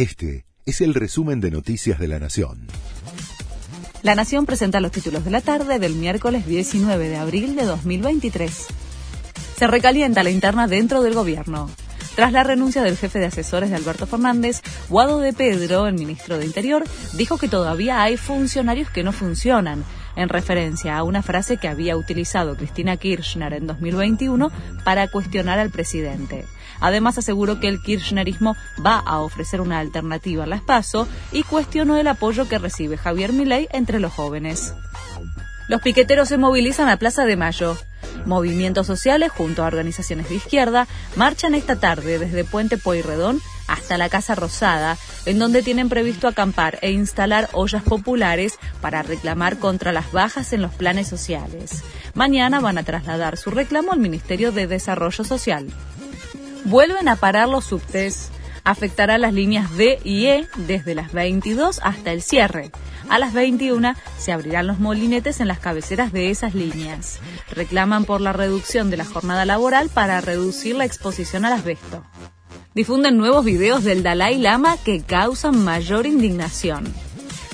Este es el resumen de Noticias de la Nación. La Nación presenta los títulos de la tarde del miércoles 19 de abril de 2023. Se recalienta la interna dentro del gobierno. Tras la renuncia del jefe de asesores de Alberto Fernández, Guado de Pedro, el ministro de Interior, dijo que todavía hay funcionarios que no funcionan, en referencia a una frase que había utilizado Cristina Kirchner en 2021 para cuestionar al presidente. Además aseguró que el kirchnerismo va a ofrecer una alternativa al espacio y cuestionó el apoyo que recibe Javier Milei entre los jóvenes. Los piqueteros se movilizan a Plaza de Mayo. Movimientos sociales junto a organizaciones de izquierda marchan esta tarde desde Puente Pueyrredón hasta la Casa Rosada, en donde tienen previsto acampar e instalar ollas populares para reclamar contra las bajas en los planes sociales. Mañana van a trasladar su reclamo al Ministerio de Desarrollo Social. Vuelven a parar los subtes. Afectará las líneas D y E desde las 22 hasta el cierre. A las 21 se abrirán los molinetes en las cabeceras de esas líneas. Reclaman por la reducción de la jornada laboral para reducir la exposición al asbesto. Difunden nuevos videos del Dalai Lama que causan mayor indignación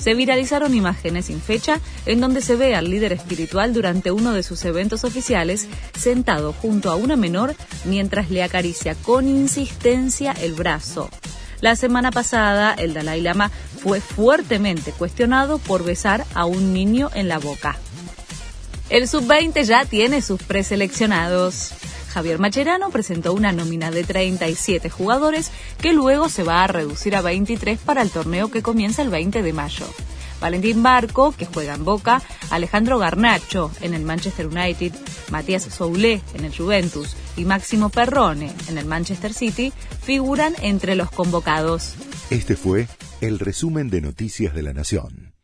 se viralizaron imágenes sin fecha en donde se ve al líder espiritual durante uno de sus eventos oficiales sentado junto a una menor mientras le acaricia con insistencia el brazo. La semana pasada, el Dalai Lama fue fuertemente cuestionado por besar a un niño en la boca. El sub-20 ya tiene sus preseleccionados. Javier Macherano presentó una nómina de 37 jugadores que luego se va a reducir a 23 para el torneo que comienza el 20 de mayo. Valentín Barco, que juega en Boca, Alejandro Garnacho en el Manchester United, Matías Soulé en el Juventus y Máximo Perrone en el Manchester City figuran entre los convocados. Este fue el resumen de Noticias de la Nación.